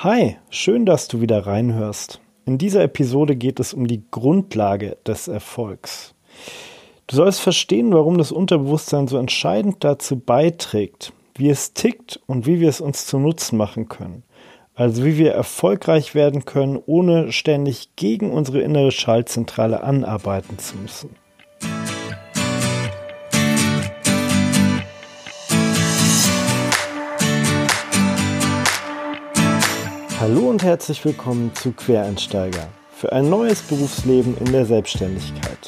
Hi, schön, dass du wieder reinhörst. In dieser Episode geht es um die Grundlage des Erfolgs. Du sollst verstehen, warum das Unterbewusstsein so entscheidend dazu beiträgt, wie es tickt und wie wir es uns zu Nutzen machen können. Also wie wir erfolgreich werden können, ohne ständig gegen unsere innere Schaltzentrale anarbeiten zu müssen. Hallo und herzlich willkommen zu Quereinsteiger für ein neues Berufsleben in der Selbstständigkeit.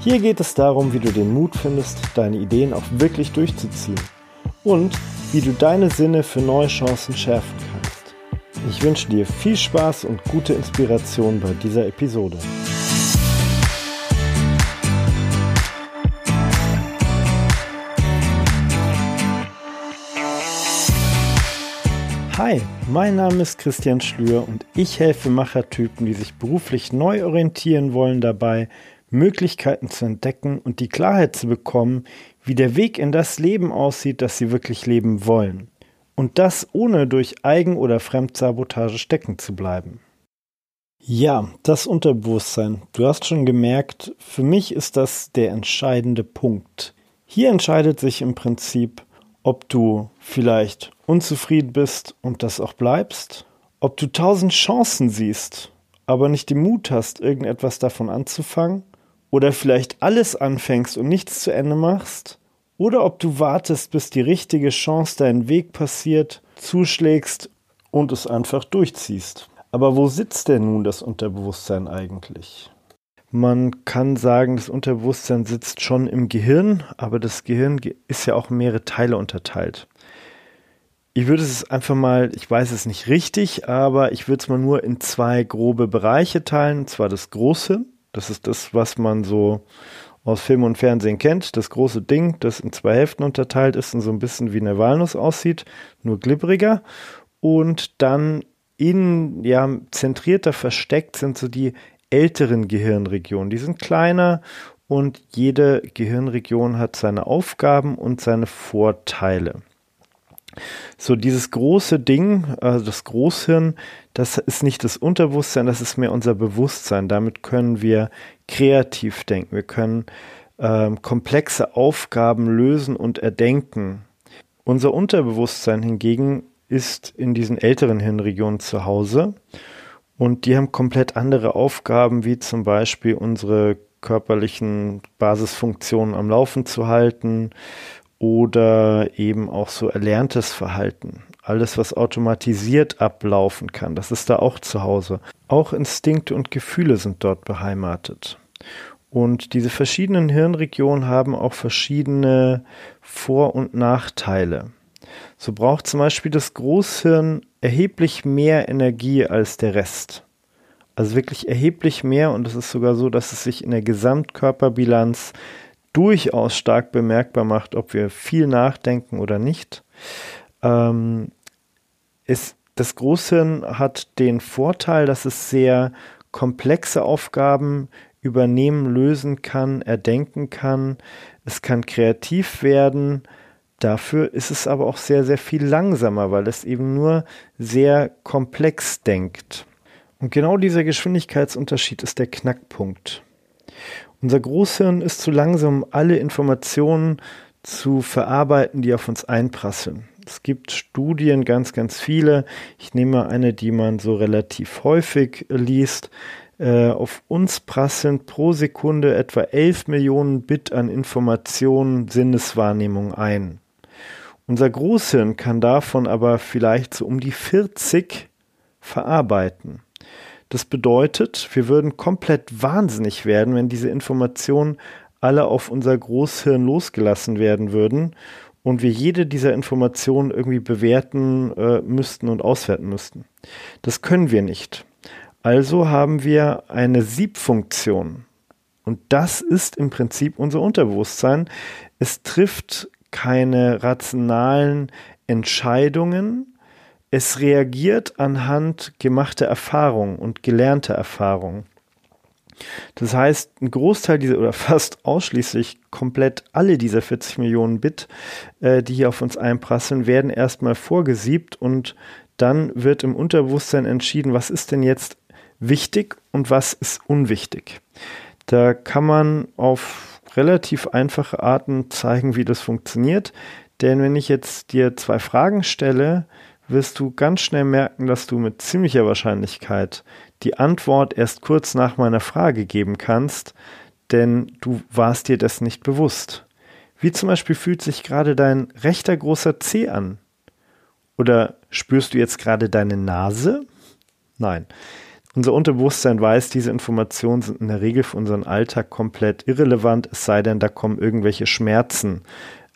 Hier geht es darum, wie du den Mut findest, deine Ideen auch wirklich durchzuziehen und wie du deine Sinne für neue Chancen schärfen kannst. Ich wünsche dir viel Spaß und gute Inspiration bei dieser Episode. Hi, mein Name ist Christian Schlür und ich helfe Machertypen, die sich beruflich neu orientieren wollen, dabei Möglichkeiten zu entdecken und die Klarheit zu bekommen, wie der Weg in das Leben aussieht, das sie wirklich leben wollen. Und das ohne durch Eigen- oder Fremdsabotage stecken zu bleiben. Ja, das Unterbewusstsein. Du hast schon gemerkt, für mich ist das der entscheidende Punkt. Hier entscheidet sich im Prinzip, ob du vielleicht unzufrieden bist und das auch bleibst, ob du tausend Chancen siehst, aber nicht den Mut hast, irgendetwas davon anzufangen, oder vielleicht alles anfängst und nichts zu Ende machst, oder ob du wartest, bis die richtige Chance deinen Weg passiert, zuschlägst und es einfach durchziehst. Aber wo sitzt denn nun das Unterbewusstsein eigentlich? Man kann sagen, das Unterbewusstsein sitzt schon im Gehirn, aber das Gehirn ist ja auch mehrere Teile unterteilt. Ich würde es einfach mal, ich weiß es nicht richtig, aber ich würde es mal nur in zwei grobe Bereiche teilen. Und zwar das Große, das ist das, was man so aus Film und Fernsehen kennt. Das große Ding, das in zwei Hälften unterteilt ist und so ein bisschen wie eine Walnuss aussieht, nur glibberiger. Und dann in, ja, zentrierter versteckt sind so die älteren Gehirnregionen. Die sind kleiner und jede Gehirnregion hat seine Aufgaben und seine Vorteile. So, dieses große Ding, also das Großhirn, das ist nicht das Unterbewusstsein, das ist mehr unser Bewusstsein. Damit können wir kreativ denken. Wir können ähm, komplexe Aufgaben lösen und erdenken. Unser Unterbewusstsein hingegen ist in diesen älteren Hirnregionen zu Hause und die haben komplett andere Aufgaben, wie zum Beispiel unsere körperlichen Basisfunktionen am Laufen zu halten oder eben auch so erlerntes Verhalten. Alles, was automatisiert ablaufen kann, das ist da auch zu Hause. Auch Instinkte und Gefühle sind dort beheimatet. Und diese verschiedenen Hirnregionen haben auch verschiedene Vor- und Nachteile. So braucht zum Beispiel das Großhirn erheblich mehr Energie als der Rest. Also wirklich erheblich mehr und es ist sogar so, dass es sich in der Gesamtkörperbilanz durchaus stark bemerkbar macht, ob wir viel nachdenken oder nicht. Ähm, ist, das Großhirn hat den Vorteil, dass es sehr komplexe Aufgaben übernehmen, lösen kann, erdenken kann. Es kann kreativ werden, Dafür ist es aber auch sehr, sehr viel langsamer, weil es eben nur sehr komplex denkt. Und genau dieser Geschwindigkeitsunterschied ist der Knackpunkt. Unser Großhirn ist zu langsam, um alle Informationen zu verarbeiten, die auf uns einprasseln. Es gibt Studien, ganz, ganz viele. Ich nehme eine, die man so relativ häufig liest. Äh, auf uns prasseln pro Sekunde etwa 11 Millionen Bit an Informationen, Sinneswahrnehmung ein. Unser Großhirn kann davon aber vielleicht so um die 40 verarbeiten. Das bedeutet, wir würden komplett wahnsinnig werden, wenn diese Informationen alle auf unser Großhirn losgelassen werden würden und wir jede dieser Informationen irgendwie bewerten äh, müssten und auswerten müssten. Das können wir nicht. Also haben wir eine Siebfunktion. Und das ist im Prinzip unser Unterbewusstsein. Es trifft keine rationalen Entscheidungen. Es reagiert anhand gemachter Erfahrung und gelernter Erfahrung. Das heißt, ein Großteil dieser oder fast ausschließlich komplett alle dieser 40 Millionen Bit, äh, die hier auf uns einprasseln, werden erstmal vorgesiebt und dann wird im Unterbewusstsein entschieden, was ist denn jetzt wichtig und was ist unwichtig. Da kann man auf relativ einfache Arten zeigen, wie das funktioniert. Denn wenn ich jetzt dir zwei Fragen stelle, wirst du ganz schnell merken, dass du mit ziemlicher Wahrscheinlichkeit die Antwort erst kurz nach meiner Frage geben kannst, denn du warst dir das nicht bewusst. Wie zum Beispiel fühlt sich gerade dein rechter großer Zeh an? Oder spürst du jetzt gerade deine Nase? Nein. Unser Unterbewusstsein weiß, diese Informationen sind in der Regel für unseren Alltag komplett irrelevant, es sei denn, da kommen irgendwelche Schmerzen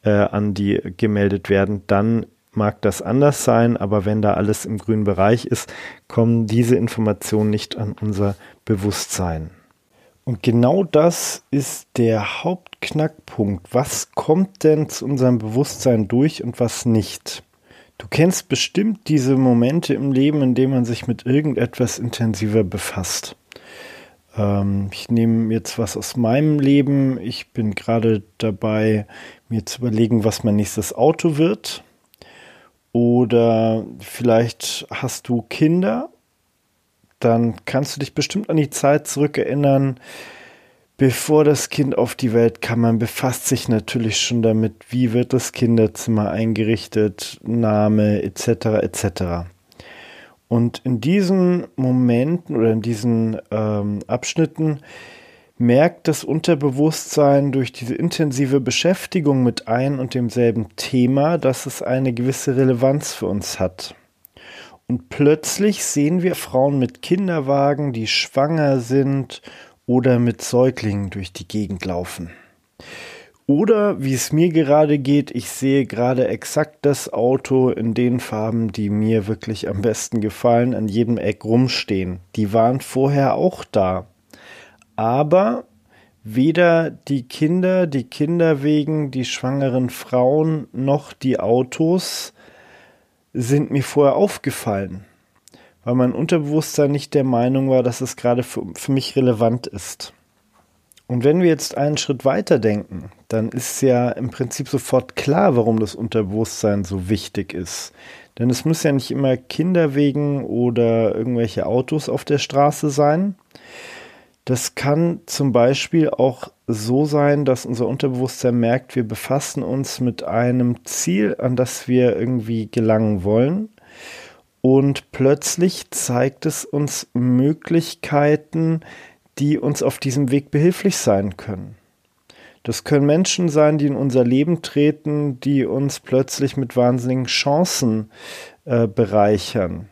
äh, an, die gemeldet werden. Dann mag das anders sein, aber wenn da alles im grünen Bereich ist, kommen diese Informationen nicht an unser Bewusstsein. Und genau das ist der Hauptknackpunkt. Was kommt denn zu unserem Bewusstsein durch und was nicht? Du kennst bestimmt diese Momente im Leben, in denen man sich mit irgendetwas intensiver befasst. Ähm, ich nehme jetzt was aus meinem Leben. Ich bin gerade dabei, mir zu überlegen, was mein nächstes Auto wird. Oder vielleicht hast du Kinder. Dann kannst du dich bestimmt an die Zeit zurückerinnern, bevor das Kind auf die Welt kam, man befasst sich natürlich schon damit, wie wird das Kinderzimmer eingerichtet, Name etc. etc. Und in diesen Momenten oder in diesen ähm, Abschnitten merkt das Unterbewusstsein durch diese intensive Beschäftigung mit ein und demselben Thema, dass es eine gewisse Relevanz für uns hat. Und plötzlich sehen wir Frauen mit Kinderwagen, die schwanger sind oder mit Säuglingen durch die Gegend laufen. Oder wie es mir gerade geht, ich sehe gerade exakt das Auto in den Farben, die mir wirklich am besten gefallen, an jedem Eck rumstehen. Die waren vorher auch da. Aber weder die Kinder, die Kinderwegen, die schwangeren Frauen noch die Autos sind mir vorher aufgefallen weil mein Unterbewusstsein nicht der Meinung war, dass es gerade für, für mich relevant ist. Und wenn wir jetzt einen Schritt weiter denken, dann ist ja im Prinzip sofort klar, warum das Unterbewusstsein so wichtig ist. Denn es müssen ja nicht immer Kinderwegen oder irgendwelche Autos auf der Straße sein. Das kann zum Beispiel auch so sein, dass unser Unterbewusstsein merkt, wir befassen uns mit einem Ziel, an das wir irgendwie gelangen wollen. Und plötzlich zeigt es uns Möglichkeiten, die uns auf diesem Weg behilflich sein können. Das können Menschen sein, die in unser Leben treten, die uns plötzlich mit wahnsinnigen Chancen äh, bereichern.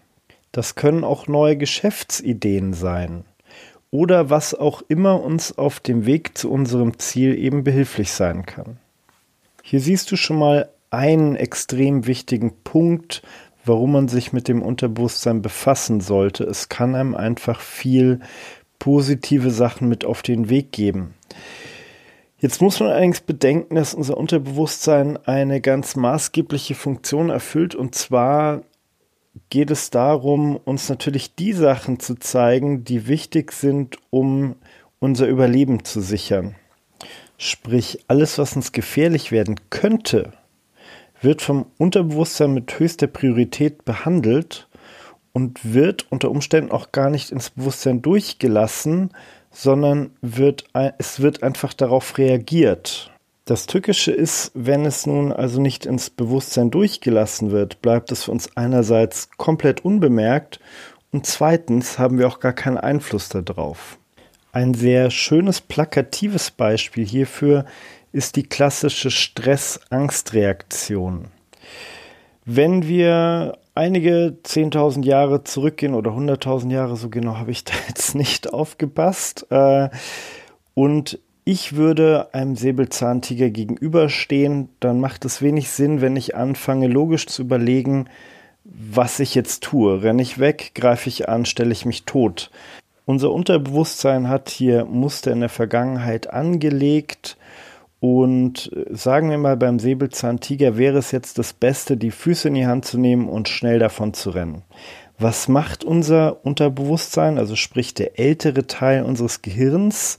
Das können auch neue Geschäftsideen sein. Oder was auch immer uns auf dem Weg zu unserem Ziel eben behilflich sein kann. Hier siehst du schon mal einen extrem wichtigen Punkt, warum man sich mit dem Unterbewusstsein befassen sollte. Es kann einem einfach viel positive Sachen mit auf den Weg geben. Jetzt muss man allerdings bedenken, dass unser Unterbewusstsein eine ganz maßgebliche Funktion erfüllt und zwar geht es darum, uns natürlich die Sachen zu zeigen, die wichtig sind, um unser Überleben zu sichern. Sprich, alles, was uns gefährlich werden könnte, wird vom Unterbewusstsein mit höchster Priorität behandelt und wird unter Umständen auch gar nicht ins Bewusstsein durchgelassen, sondern wird, es wird einfach darauf reagiert. Das Tückische ist, wenn es nun also nicht ins Bewusstsein durchgelassen wird, bleibt es für uns einerseits komplett unbemerkt und zweitens haben wir auch gar keinen Einfluss darauf. Ein sehr schönes plakatives Beispiel hierfür ist die klassische Stress-Angst-Reaktion. Wenn wir einige 10.000 Jahre zurückgehen oder 100.000 Jahre, so genau habe ich da jetzt nicht aufgepasst, äh, und ich würde einem Säbelzahntiger gegenüberstehen, dann macht es wenig Sinn, wenn ich anfange, logisch zu überlegen, was ich jetzt tue. Renne ich weg, greife ich an, stelle ich mich tot. Unser Unterbewusstsein hat hier Muster in der Vergangenheit angelegt und äh, sagen wir mal, beim Säbelzahntiger wäre es jetzt das Beste, die Füße in die Hand zu nehmen und schnell davon zu rennen. Was macht unser Unterbewusstsein, also sprich der ältere Teil unseres Gehirns?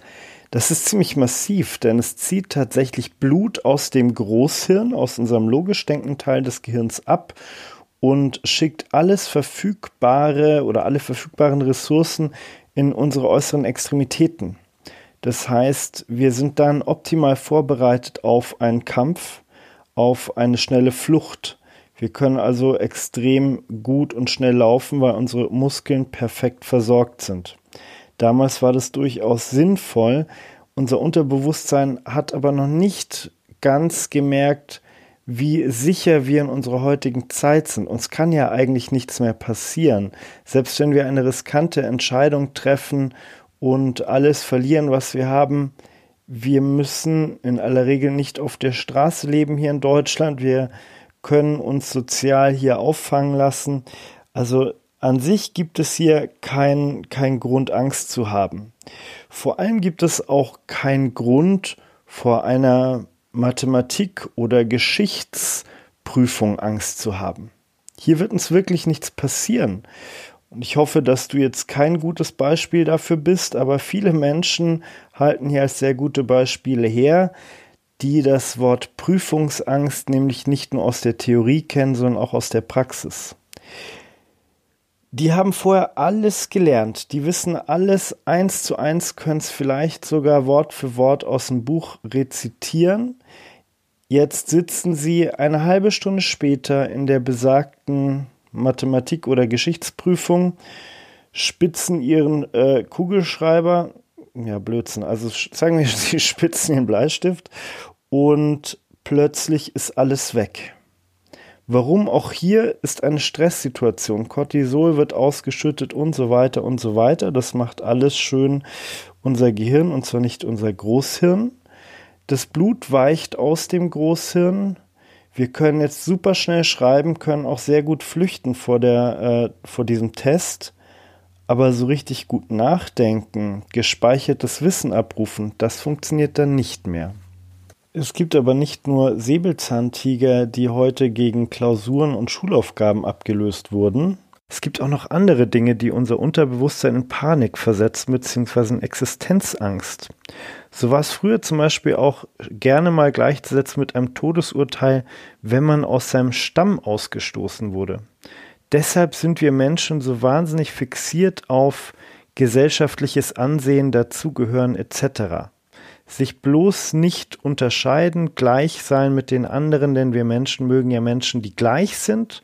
Das ist ziemlich massiv, denn es zieht tatsächlich Blut aus dem Großhirn, aus unserem logisch denkenden Teil des Gehirns ab und schickt alles verfügbare oder alle verfügbaren Ressourcen in unsere äußeren Extremitäten. Das heißt, wir sind dann optimal vorbereitet auf einen Kampf, auf eine schnelle Flucht. Wir können also extrem gut und schnell laufen, weil unsere Muskeln perfekt versorgt sind. Damals war das durchaus sinnvoll. Unser Unterbewusstsein hat aber noch nicht ganz gemerkt, wie sicher wir in unserer heutigen Zeit sind. Uns kann ja eigentlich nichts mehr passieren. Selbst wenn wir eine riskante Entscheidung treffen und alles verlieren, was wir haben, wir müssen in aller Regel nicht auf der Straße leben hier in Deutschland. Wir können uns sozial hier auffangen lassen. Also an sich gibt es hier keinen kein Grund, Angst zu haben. Vor allem gibt es auch keinen Grund, vor einer Mathematik- oder Geschichtsprüfung Angst zu haben. Hier wird uns wirklich nichts passieren. Und ich hoffe, dass du jetzt kein gutes Beispiel dafür bist, aber viele Menschen halten hier als sehr gute Beispiele her, die das Wort Prüfungsangst nämlich nicht nur aus der Theorie kennen, sondern auch aus der Praxis. Die haben vorher alles gelernt, die wissen alles eins zu eins, können es vielleicht sogar Wort für Wort aus dem Buch rezitieren. Jetzt sitzen sie eine halbe Stunde später in der besagten Mathematik- oder Geschichtsprüfung, spitzen ihren äh, Kugelschreiber, ja Blödsinn, also sagen wir, sie spitzen den Bleistift und plötzlich ist alles weg. Warum auch hier ist eine Stresssituation. Cortisol wird ausgeschüttet und so weiter und so weiter. Das macht alles schön unser Gehirn und zwar nicht unser Großhirn. Das Blut weicht aus dem Großhirn. Wir können jetzt super schnell schreiben, können auch sehr gut flüchten vor, der, äh, vor diesem Test. Aber so richtig gut nachdenken, gespeichertes Wissen abrufen, das funktioniert dann nicht mehr. Es gibt aber nicht nur Säbelzahntiger, die heute gegen Klausuren und Schulaufgaben abgelöst wurden. Es gibt auch noch andere Dinge, die unser Unterbewusstsein in Panik versetzen bzw. in Existenzangst. So war es früher zum Beispiel auch gerne mal gleichzusetzen mit einem Todesurteil, wenn man aus seinem Stamm ausgestoßen wurde. Deshalb sind wir Menschen so wahnsinnig fixiert auf gesellschaftliches Ansehen, Dazugehören etc sich bloß nicht unterscheiden, gleich sein mit den anderen, denn wir Menschen mögen ja Menschen, die gleich sind.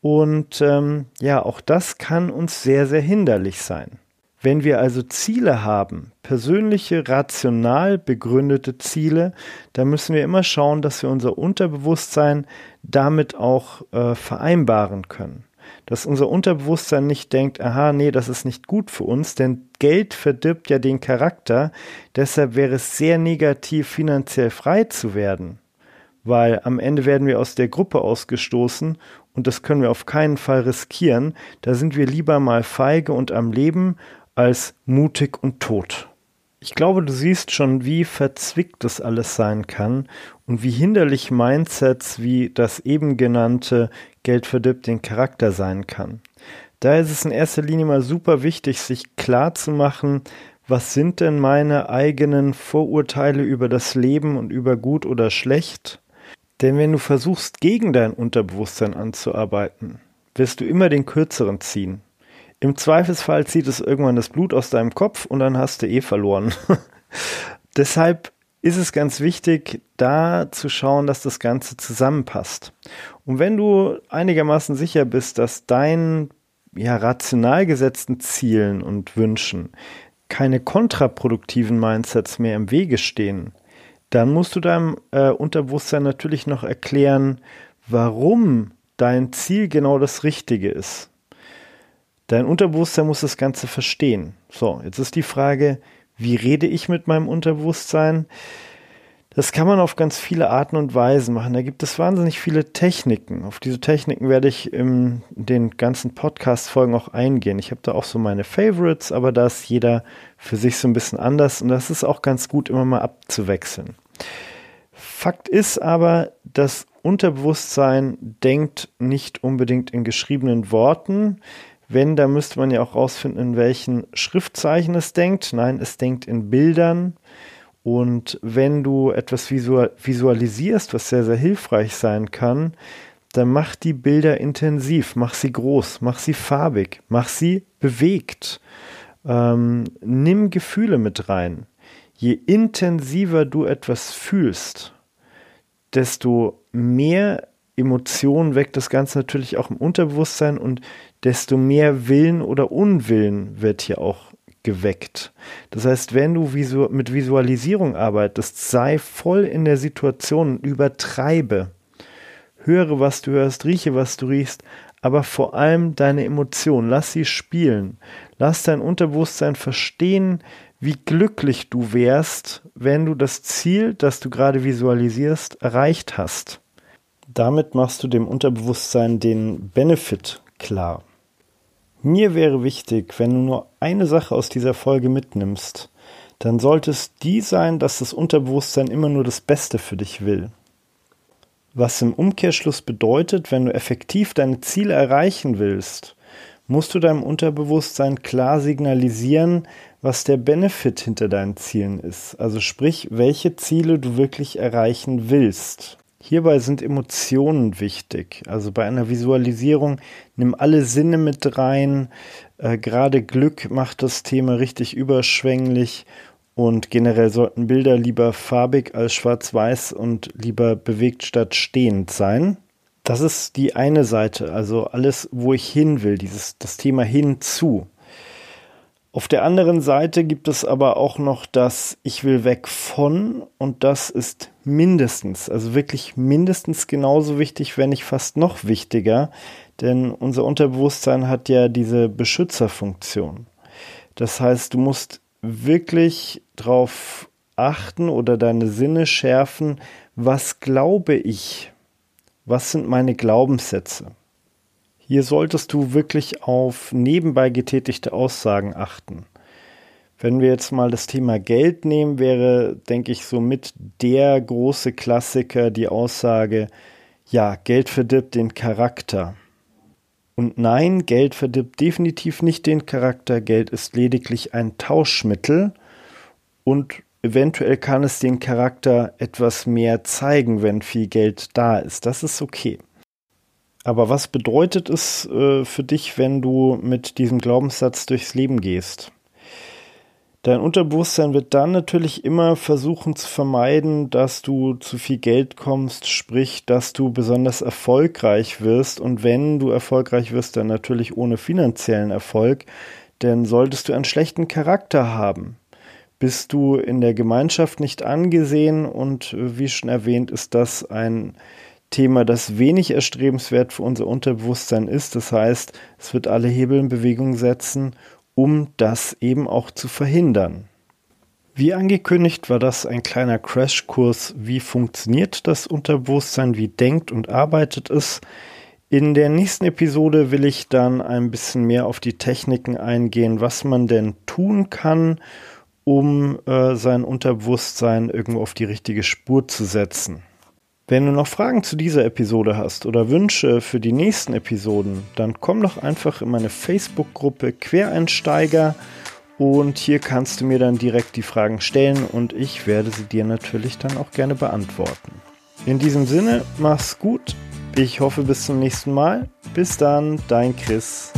Und ähm, ja, auch das kann uns sehr, sehr hinderlich sein. Wenn wir also Ziele haben, persönliche, rational begründete Ziele, dann müssen wir immer schauen, dass wir unser Unterbewusstsein damit auch äh, vereinbaren können. Dass unser Unterbewusstsein nicht denkt, aha, nee, das ist nicht gut für uns, denn Geld verdirbt ja den Charakter, deshalb wäre es sehr negativ, finanziell frei zu werden, weil am Ende werden wir aus der Gruppe ausgestoßen und das können wir auf keinen Fall riskieren, da sind wir lieber mal feige und am Leben als mutig und tot. Ich glaube, du siehst schon, wie verzwickt das alles sein kann und wie hinderlich Mindsets wie das eben genannte Geld verdirbt den Charakter sein kann. Da ist es in erster Linie mal super wichtig, sich klar zu machen, was sind denn meine eigenen Vorurteile über das Leben und über gut oder schlecht? Denn wenn du versuchst, gegen dein Unterbewusstsein anzuarbeiten, wirst du immer den kürzeren ziehen. Im Zweifelsfall zieht es irgendwann das Blut aus deinem Kopf und dann hast du eh verloren. Deshalb ist es ganz wichtig, da zu schauen, dass das Ganze zusammenpasst. Und wenn du einigermaßen sicher bist, dass dein ja, rational gesetzten Zielen und Wünschen keine kontraproduktiven Mindsets mehr im Wege stehen, dann musst du deinem äh, Unterbewusstsein natürlich noch erklären, warum dein Ziel genau das Richtige ist. Dein Unterbewusstsein muss das Ganze verstehen. So, jetzt ist die Frage, wie rede ich mit meinem Unterbewusstsein? Das kann man auf ganz viele Arten und Weisen machen. Da gibt es wahnsinnig viele Techniken. Auf diese Techniken werde ich in den ganzen Podcast-Folgen auch eingehen. Ich habe da auch so meine Favorites, aber da ist jeder für sich so ein bisschen anders und das ist auch ganz gut, immer mal abzuwechseln. Fakt ist aber, das Unterbewusstsein denkt nicht unbedingt in geschriebenen Worten. Wenn, da müsste man ja auch rausfinden, in welchen Schriftzeichen es denkt. Nein, es denkt in Bildern. Und wenn du etwas visualisierst, was sehr, sehr hilfreich sein kann, dann mach die Bilder intensiv, mach sie groß, mach sie farbig, mach sie bewegt. Ähm, nimm Gefühle mit rein. Je intensiver du etwas fühlst, desto mehr Emotionen weckt das Ganze natürlich auch im Unterbewusstsein und desto mehr Willen oder Unwillen wird hier auch geweckt. Das heißt, wenn du visu mit Visualisierung arbeitest, sei voll in der Situation übertreibe. Höre, was du hörst, rieche, was du riechst, aber vor allem deine Emotionen. Lass sie spielen. Lass dein Unterbewusstsein verstehen, wie glücklich du wärst, wenn du das Ziel, das du gerade visualisierst, erreicht hast. Damit machst du dem Unterbewusstsein den Benefit klar. Mir wäre wichtig, wenn du nur eine Sache aus dieser Folge mitnimmst, dann sollte es die sein, dass das Unterbewusstsein immer nur das Beste für dich will. Was im Umkehrschluss bedeutet, wenn du effektiv deine Ziele erreichen willst, musst du deinem Unterbewusstsein klar signalisieren, was der Benefit hinter deinen Zielen ist. Also sprich, welche Ziele du wirklich erreichen willst. Hierbei sind Emotionen wichtig. Also bei einer Visualisierung nimm alle Sinne mit rein. Äh, Gerade Glück macht das Thema richtig überschwänglich und generell sollten Bilder lieber farbig als schwarz-weiß und lieber bewegt statt stehend sein. Das ist die eine Seite, also alles, wo ich hin will, dieses, das Thema hinzu. Auf der anderen Seite gibt es aber auch noch das Ich will weg von und das ist mindestens, also wirklich mindestens genauso wichtig, wenn nicht fast noch wichtiger, denn unser Unterbewusstsein hat ja diese Beschützerfunktion. Das heißt, du musst wirklich darauf achten oder deine Sinne schärfen, was glaube ich? Was sind meine Glaubenssätze? Hier solltest du wirklich auf nebenbei getätigte Aussagen achten. Wenn wir jetzt mal das Thema Geld nehmen, wäre, denke ich, somit der große Klassiker die Aussage, ja, Geld verdirbt den Charakter. Und nein, Geld verdirbt definitiv nicht den Charakter, Geld ist lediglich ein Tauschmittel und eventuell kann es den Charakter etwas mehr zeigen, wenn viel Geld da ist. Das ist okay. Aber was bedeutet es äh, für dich, wenn du mit diesem Glaubenssatz durchs Leben gehst? Dein Unterbewusstsein wird dann natürlich immer versuchen zu vermeiden, dass du zu viel Geld kommst, sprich, dass du besonders erfolgreich wirst. Und wenn du erfolgreich wirst, dann natürlich ohne finanziellen Erfolg. Denn solltest du einen schlechten Charakter haben, bist du in der Gemeinschaft nicht angesehen und wie schon erwähnt, ist das ein Thema, das wenig erstrebenswert für unser Unterbewusstsein ist. Das heißt, es wird alle Hebel in Bewegung setzen, um das eben auch zu verhindern. Wie angekündigt war das ein kleiner Crashkurs, wie funktioniert das Unterbewusstsein, wie denkt und arbeitet es. In der nächsten Episode will ich dann ein bisschen mehr auf die Techniken eingehen, was man denn tun kann, um äh, sein Unterbewusstsein irgendwo auf die richtige Spur zu setzen. Wenn du noch Fragen zu dieser Episode hast oder Wünsche für die nächsten Episoden, dann komm doch einfach in meine Facebook-Gruppe Quereinsteiger und hier kannst du mir dann direkt die Fragen stellen und ich werde sie dir natürlich dann auch gerne beantworten. In diesem Sinne, mach's gut. Ich hoffe bis zum nächsten Mal. Bis dann, dein Chris.